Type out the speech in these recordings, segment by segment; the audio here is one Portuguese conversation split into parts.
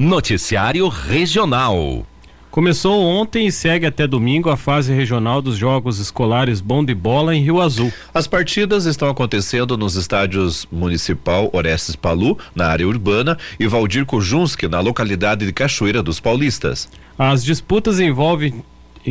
Noticiário Regional. Começou ontem e segue até domingo a fase regional dos Jogos Escolares Bom de Bola em Rio Azul. As partidas estão acontecendo nos estádios Municipal Orestes Palu, na área urbana, e Valdir Kojunski, na localidade de Cachoeira dos Paulistas. As disputas envolvem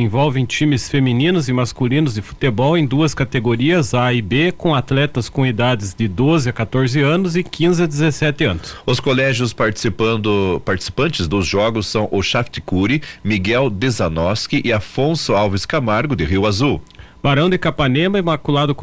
envolvem times femininos e masculinos de futebol em duas categorias A e B, com atletas com idades de 12 a 14 anos e 15 a 17 anos. Os colégios participando, participantes dos jogos são o Chafticuri, Miguel Desanoski e Afonso Alves Camargo de Rio Azul. Barão de Capanema, Imaculado.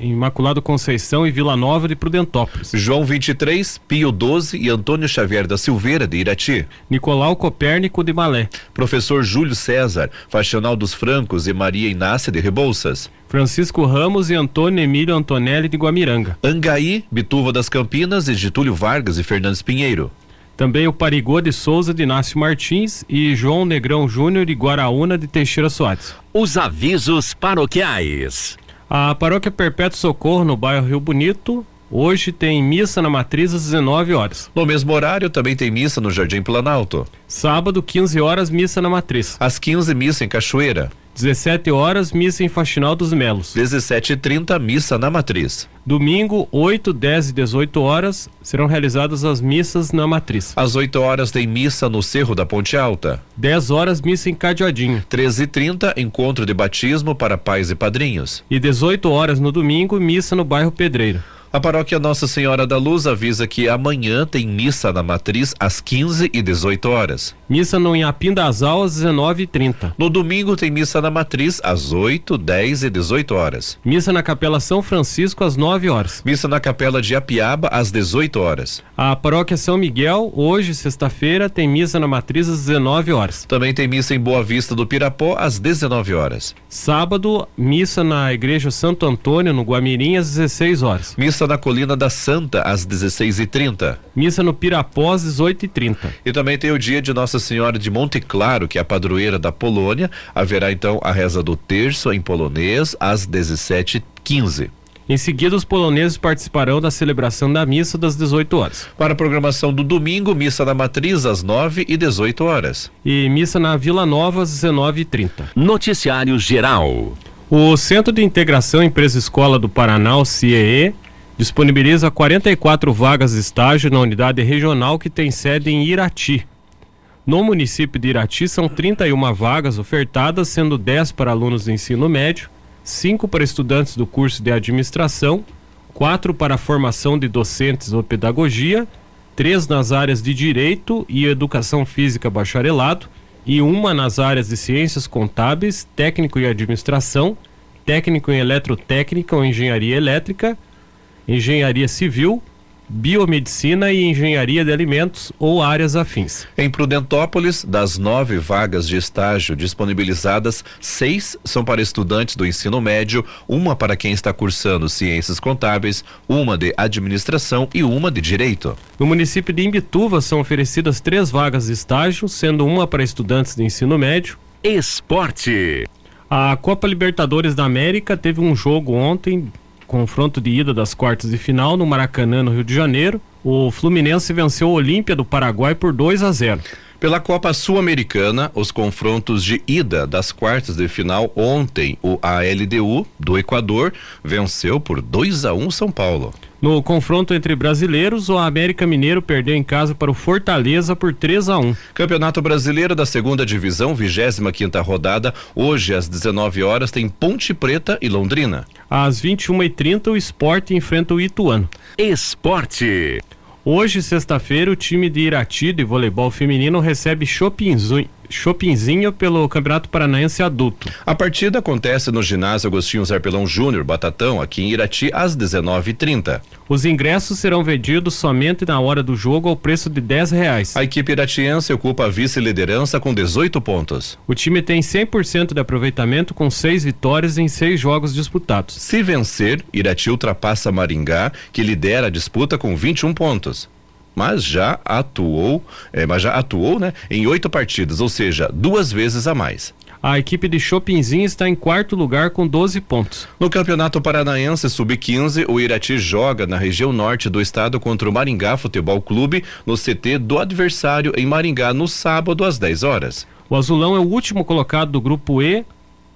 Imaculado Conceição e Vila Nova de Prudentópolis. João 23, Pio 12 e Antônio Xavier da Silveira de Irati. Nicolau Copérnico de Malé. Professor Júlio César, Faxional dos Francos e Maria Inácia de Rebouças. Francisco Ramos e Antônio Emílio Antonelli de Guamiranga. Angaí, Bituva das Campinas e Getúlio Vargas e Fernandes Pinheiro. Também o Parigô de Souza de Inácio Martins e João Negrão Júnior de Guaraúna de Teixeira Soares. Os avisos paroquiais. A Paróquia Perpétuo Socorro, no bairro Rio Bonito, hoje tem missa na matriz às 19 horas. No mesmo horário, também tem missa no Jardim Planalto. Sábado, 15 horas, missa na matriz. Às 15, missa em Cachoeira. 17 horas, missa em Faxinal dos Melos. 17h30, missa na matriz. Domingo, 8, 10 e 18 horas, serão realizadas as missas na matriz. Às 8 horas tem missa no Cerro da Ponte Alta. 10 horas, missa em Cadeadinho. 13h30, encontro de batismo para pais e padrinhos. E 18 horas no domingo, missa no bairro Pedreiro. A paróquia Nossa Senhora da Luz avisa que amanhã tem missa na matriz às 15 e 18 horas. Missa no Inhapim das Aulas, 19 e 30. No domingo tem missa na matriz às 8, 10 e 18 horas. Missa na Capela São Francisco às 9 horas. Missa na Capela de Apiaba às 18 horas. A paróquia São Miguel, hoje, sexta-feira, tem missa na matriz às 19 horas. Também tem missa em Boa Vista do Pirapó às 19 horas. Sábado, missa na Igreja Santo Antônio, no Guamirim, às 16 horas. Missa na Colina da Santa às 16h30. Missa no Pirapó às 18h30. E também tem o dia de Nossa Senhora de Monte Claro, que é a padroeira da Polônia. Haverá então a reza do terço em polonês às 17h15. Em seguida, os poloneses participarão da celebração da missa das 18 horas. Para a programação do domingo, missa na Matriz às 9 e 18 horas. E missa na Vila Nova às 19h30. Noticiário Geral. O Centro de Integração Empresa Escola do Paraná, o CIEE, disponibiliza 44 vagas de estágio na unidade regional que tem sede em Irati. No município de Irati são 31 vagas ofertadas, sendo 10 para alunos de ensino médio, 5 para estudantes do curso de administração, 4 para formação de docentes ou pedagogia, 3 nas áreas de direito e educação física bacharelado e uma nas áreas de ciências contábeis, técnico em administração, técnico em eletrotécnica ou engenharia elétrica, engenharia civil, biomedicina e engenharia de alimentos ou áreas afins. Em Prudentópolis, das nove vagas de estágio disponibilizadas, seis são para estudantes do ensino médio, uma para quem está cursando ciências contábeis, uma de administração e uma de direito. No município de Imbituva são oferecidas três vagas de estágio, sendo uma para estudantes de ensino médio. Esporte. A Copa Libertadores da América teve um jogo ontem confronto de ida das quartas de final no Maracanã, no Rio de Janeiro. O Fluminense venceu o Olímpia do Paraguai por 2 a 0. Pela Copa Sul-Americana, os confrontos de ida das quartas de final ontem, o ALDU do Equador venceu por 2 a 1 São Paulo. No confronto entre brasileiros, o América Mineiro perdeu em casa para o Fortaleza por 3 a 1. Campeonato Brasileiro da Segunda Divisão, 25 quinta rodada, hoje às 19 horas tem Ponte Preta e Londrina. Às 21h30 o Esporte enfrenta o Ituano. Esporte. Hoje, sexta-feira, o time de Irati de voleibol feminino recebe Chopinzinho, Chopinzinho pelo Campeonato Paranaense Adulto. A partida acontece no ginásio Agostinho Zarpelão Júnior, Batatão, aqui em Irati, às 19h30. Os ingressos serão vendidos somente na hora do jogo ao preço de 10 reais. A equipe iratiense ocupa a vice-liderança com 18 pontos. O time tem 100% de aproveitamento com seis vitórias em seis jogos disputados. Se vencer, Irati ultrapassa Maringá, que lidera a disputa com 21 pontos mas já atuou, é, mas já atuou, né, em oito partidas, ou seja, duas vezes a mais. A equipe de Chopinzinho está em quarto lugar com 12 pontos. No Campeonato Paranaense Sub-15, o Irati joga na região norte do estado contra o Maringá Futebol Clube no CT do adversário em Maringá no sábado às 10 horas. O Azulão é o último colocado do grupo E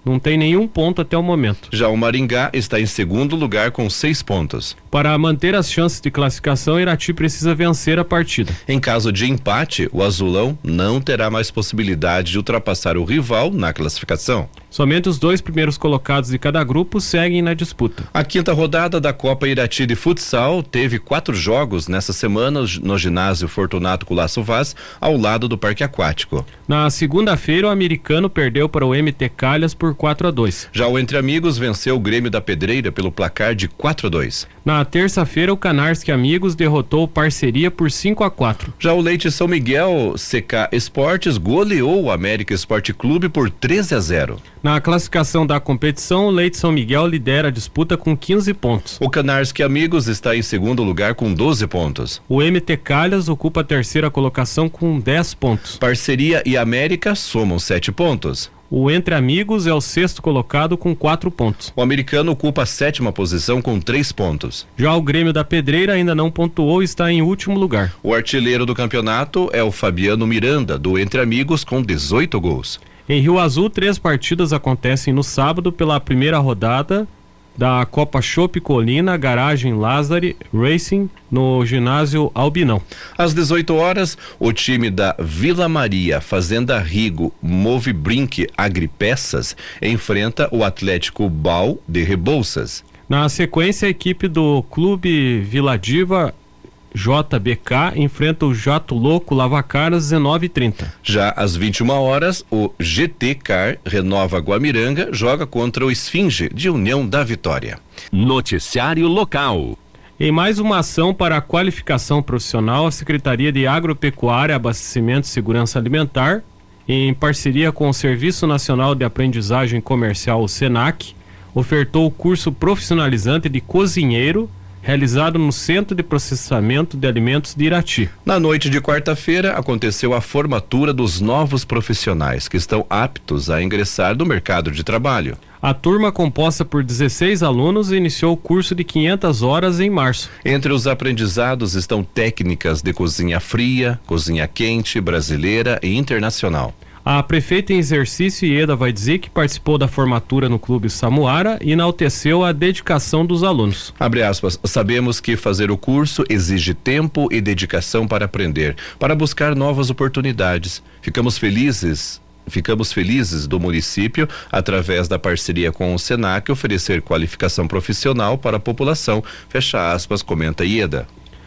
não tem nenhum ponto até o momento. Já o Maringá está em segundo lugar com seis pontos. Para manter as chances de classificação, Irati precisa vencer a partida. Em caso de empate, o Azulão não terá mais possibilidade de ultrapassar o rival na classificação. Somente os dois primeiros colocados de cada grupo seguem na disputa. A quinta rodada da Copa Irati de Futsal teve quatro jogos nessa semana no ginásio Fortunato Colasso Vaz, ao lado do Parque Aquático. Na segunda-feira, o americano perdeu para o MT Calhas por 4 a 2. Já o Entre Amigos venceu o Grêmio da Pedreira pelo placar de 4 a 2. Na terça-feira, o Canarski Amigos derrotou o Parceria por 5 a 4. Já o Leite São Miguel CK Esportes goleou o América Esporte Clube por 13 a 0. Na classificação da competição, o Leite São Miguel lidera a disputa com 15 pontos. O Canarski Amigos está em segundo lugar com 12 pontos. O MT Calhas ocupa a terceira colocação com 10 pontos. Parceria e América somam 7 pontos. O Entre Amigos é o sexto colocado com quatro pontos. O americano ocupa a sétima posição com três pontos. Já o Grêmio da Pedreira ainda não pontuou e está em último lugar. O artilheiro do campeonato é o Fabiano Miranda, do Entre Amigos, com 18 gols. Em Rio Azul, três partidas acontecem no sábado pela primeira rodada da Copa Chopp Colina, Garagem Lázari Racing, no ginásio Albinão. Às 18 horas, o time da Vila Maria, Fazenda Rigo, Move Brink Agripeças enfrenta o Atlético Bal de Rebouças. Na sequência, a equipe do Clube Vila Diva JBK enfrenta o Jato Louco Lavacaras 19:30. Já às 21 horas, o GT Car Renova Guamiranga joga contra o Esfinge de União da Vitória. Noticiário local. Em mais uma ação para a qualificação profissional, a Secretaria de Agropecuária, Abastecimento e Segurança Alimentar, em parceria com o Serviço Nacional de Aprendizagem Comercial, o SENAC, ofertou o curso profissionalizante de cozinheiro realizado no Centro de Processamento de Alimentos de Irati. Na noite de quarta-feira, aconteceu a formatura dos novos profissionais que estão aptos a ingressar no mercado de trabalho. A turma, composta por 16 alunos, iniciou o curso de 500 horas em março. Entre os aprendizados estão técnicas de cozinha fria, cozinha quente, brasileira e internacional. A prefeita em exercício Ieda vai dizer que participou da formatura no Clube Samuara e enalteceu a dedicação dos alunos. Abre aspas, sabemos que fazer o curso exige tempo e dedicação para aprender, para buscar novas oportunidades. Ficamos felizes Ficamos felizes do município, através da parceria com o Senac, oferecer qualificação profissional para a população. Fecha aspas, comenta Ieda.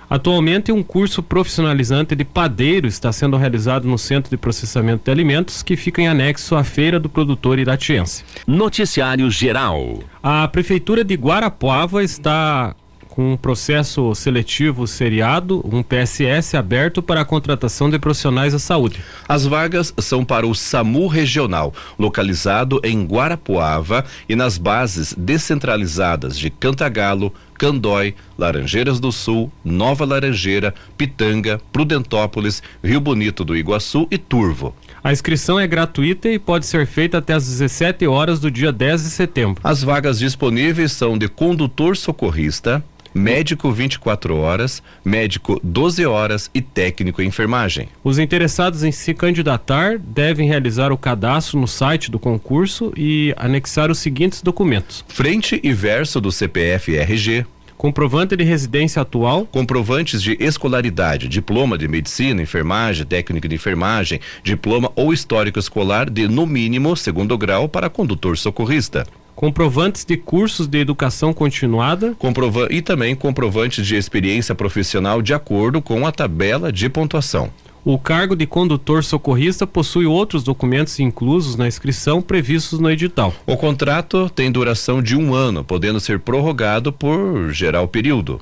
Atualmente, um curso profissionalizante de padeiro está sendo realizado no Centro de Processamento de Alimentos, que fica em anexo à Feira do Produtor Iratiense. Noticiário Geral. A Prefeitura de Guarapuava está com um processo seletivo seriado, um PSS aberto para a contratação de profissionais da saúde. As vagas são para o SAMU Regional, localizado em Guarapuava e nas bases descentralizadas de Cantagalo, Candói, Laranjeiras do Sul, Nova Laranjeira, Pitanga, Prudentópolis, Rio Bonito do Iguaçu e Turvo. A inscrição é gratuita e pode ser feita até às 17 horas do dia 10 de setembro. As vagas disponíveis são de condutor socorrista, médico 24 horas, médico 12 horas. E técnico em enfermagem. Os interessados em se candidatar devem realizar o cadastro no site do concurso e anexar os seguintes documentos: frente e verso do CPF RG, comprovante de residência atual, comprovantes de escolaridade, diploma de medicina, enfermagem, técnica de enfermagem, diploma ou histórico escolar de no mínimo segundo grau para condutor socorrista comprovantes de cursos de educação continuada comprova e também comprovantes de experiência profissional de acordo com a tabela de pontuação. O cargo de condutor socorrista possui outros documentos inclusos na inscrição previstos no edital. O contrato tem duração de um ano, podendo ser prorrogado por geral período.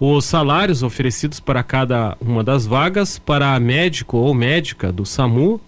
Os salários oferecidos para cada uma das vagas para médico ou médica do SAMU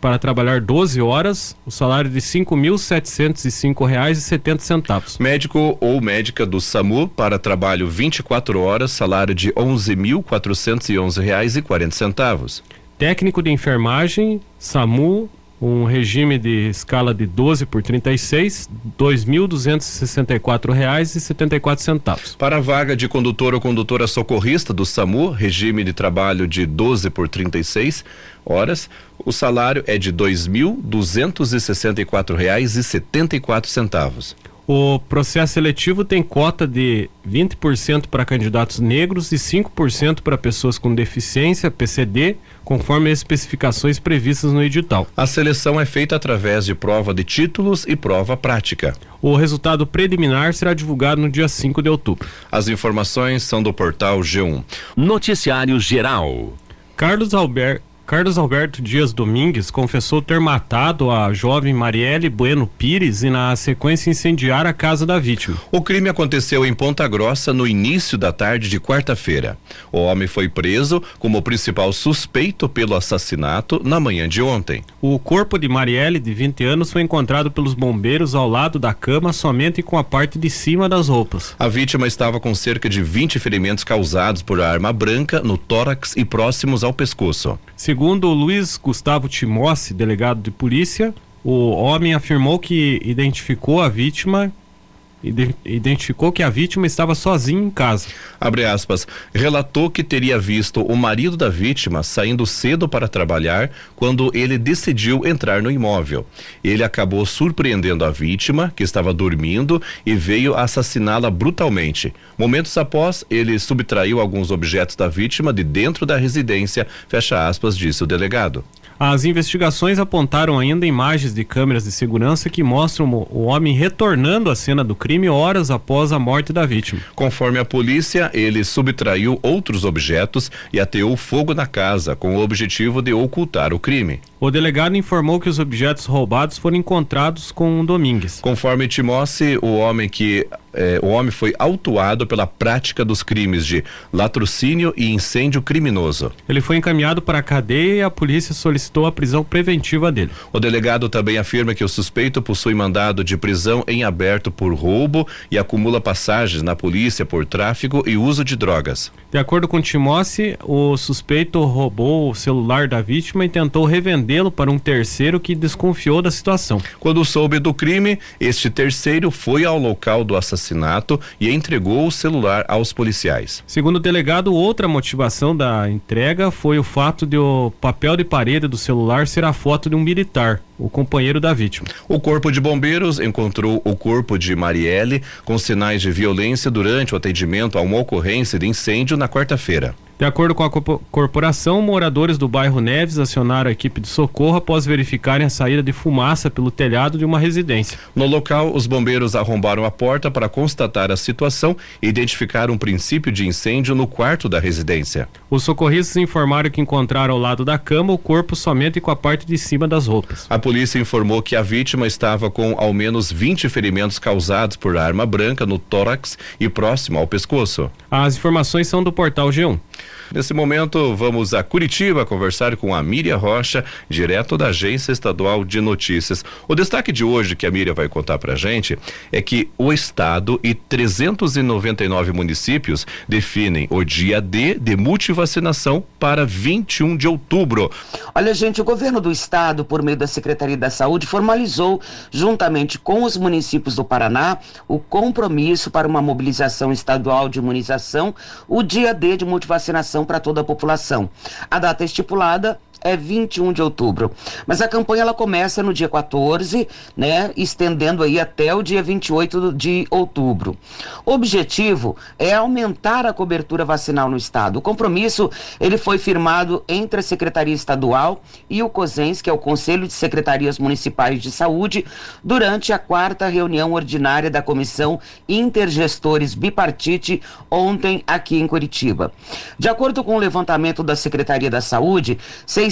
para trabalhar 12 horas, o salário de R$ 5.705,70. Médico ou médica do SAMU para trabalho 24 horas, salário de R$ 11.411,40. Técnico de enfermagem, SAMU, um regime de escala de 12 por 36, R$ 2.264,74. Para a vaga de condutor ou condutora socorrista do SAMU, regime de trabalho de 12 por 36 horas, o salário é de R$ 2.264,74. O processo seletivo tem cota de 20% para candidatos negros e 5% para pessoas com deficiência, PCD, conforme as especificações previstas no edital. A seleção é feita através de prova de títulos e prova prática. O resultado preliminar será divulgado no dia 5 de outubro. As informações são do portal G1. Noticiário Geral. Carlos Alberto Carlos Alberto Dias Domingues confessou ter matado a jovem Marielle Bueno Pires e, na sequência, incendiar a casa da vítima. O crime aconteceu em Ponta Grossa no início da tarde de quarta-feira. O homem foi preso como principal suspeito pelo assassinato na manhã de ontem. O corpo de Marielle, de 20 anos, foi encontrado pelos bombeiros ao lado da cama, somente com a parte de cima das roupas. A vítima estava com cerca de 20 ferimentos causados por arma branca no tórax e próximos ao pescoço. Segundo Luiz Gustavo Timossi, delegado de polícia, o homem afirmou que identificou a vítima identificou que a vítima estava sozinha em casa. Abre aspas. Relatou que teria visto o marido da vítima saindo cedo para trabalhar quando ele decidiu entrar no imóvel. Ele acabou surpreendendo a vítima, que estava dormindo, e veio assassiná-la brutalmente. Momentos após, ele subtraiu alguns objetos da vítima de dentro da residência, fecha aspas, disse o delegado. As investigações apontaram ainda imagens de câmeras de segurança que mostram o homem retornando à cena do crime horas após a morte da vítima. Conforme a polícia, ele subtraiu outros objetos e ateou fogo na casa com o objetivo de ocultar o crime. O delegado informou que os objetos roubados foram encontrados com Domingues. Conforme Timóteo, o homem que eh, o homem foi autuado pela prática dos crimes de latrocínio e incêndio criminoso. Ele foi encaminhado para a cadeia e a polícia solicitou a prisão preventiva dele. O delegado também afirma que o suspeito possui mandado de prisão em aberto por roubo e acumula passagens na polícia por tráfico e uso de drogas. De acordo com Timóteo, o suspeito roubou o celular da vítima e tentou revender vendê-lo para um terceiro que desconfiou da situação. Quando soube do crime, este terceiro foi ao local do assassinato e entregou o celular aos policiais. Segundo o delegado, outra motivação da entrega foi o fato de o papel de parede do celular ser a foto de um militar, o companheiro da vítima. O corpo de bombeiros encontrou o corpo de Marielle com sinais de violência durante o atendimento a uma ocorrência de incêndio na quarta-feira. De acordo com a corporação, moradores do bairro Neves acionaram a equipe de socorro após verificarem a saída de fumaça pelo telhado de uma residência. No local, os bombeiros arrombaram a porta para constatar a situação e identificar um princípio de incêndio no quarto da residência. Os socorristas informaram que encontraram ao lado da cama o corpo somente com a parte de cima das roupas. A polícia informou que a vítima estava com ao menos 20 ferimentos causados por arma branca no tórax e próximo ao pescoço. As informações são do portal G1. Nesse momento, vamos a Curitiba conversar com a Miriam Rocha, direto da Agência Estadual de Notícias. O destaque de hoje que a Miriam vai contar pra gente é que o estado e 399 municípios definem o dia D de multivacinação para 21 de outubro. Olha, gente, o governo do estado, por meio da Secretaria da Saúde, formalizou, juntamente com os municípios do Paraná, o compromisso para uma mobilização estadual de imunização, o dia D de multivacinação para toda a população. A data estipulada é 21 de outubro. Mas a campanha ela começa no dia 14, né, estendendo aí até o dia 28 de outubro. O objetivo é aumentar a cobertura vacinal no estado. O compromisso, ele foi firmado entre a Secretaria Estadual e o COSENS, que é o Conselho de Secretarias Municipais de Saúde, durante a quarta reunião ordinária da Comissão Intergestores Bipartite ontem aqui em Curitiba. De acordo com o levantamento da Secretaria da Saúde,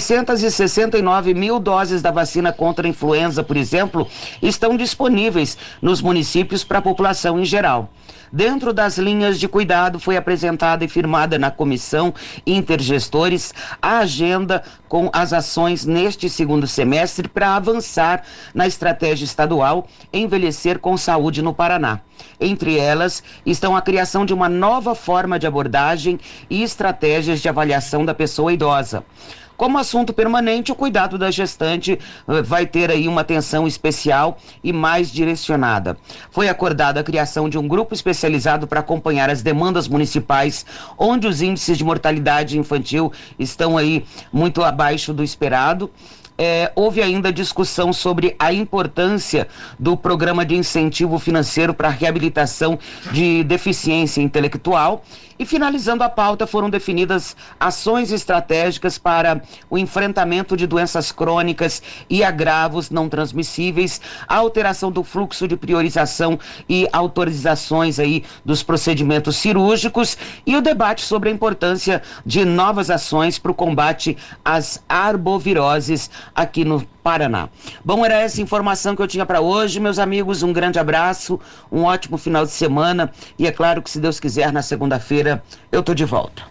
669 mil doses da vacina contra a influenza, por exemplo, estão disponíveis nos municípios para a população em geral. Dentro das linhas de cuidado, foi apresentada e firmada na comissão Intergestores a agenda com as ações neste segundo semestre para avançar na estratégia estadual Envelhecer com Saúde no Paraná. Entre elas estão a criação de uma nova forma de abordagem e estratégias de avaliação da pessoa idosa Como assunto permanente, o cuidado da gestante uh, vai ter aí uma atenção especial e mais direcionada. Foi acordada a criação de um grupo especializado para acompanhar as demandas municipais, onde os índices de mortalidade infantil estão aí muito abaixo do esperado é, houve ainda discussão sobre a importância do programa de incentivo financeiro para reabilitação de deficiência intelectual. E finalizando a pauta, foram definidas ações estratégicas para o enfrentamento de doenças crônicas e agravos não transmissíveis, a alteração do fluxo de priorização e autorizações aí dos procedimentos cirúrgicos e o debate sobre a importância de novas ações para o combate às arboviroses aqui no Paraná. Bom, era essa informação que eu tinha para hoje, meus amigos. Um grande abraço, um ótimo final de semana e é claro que se Deus quiser na segunda-feira eu tô de volta.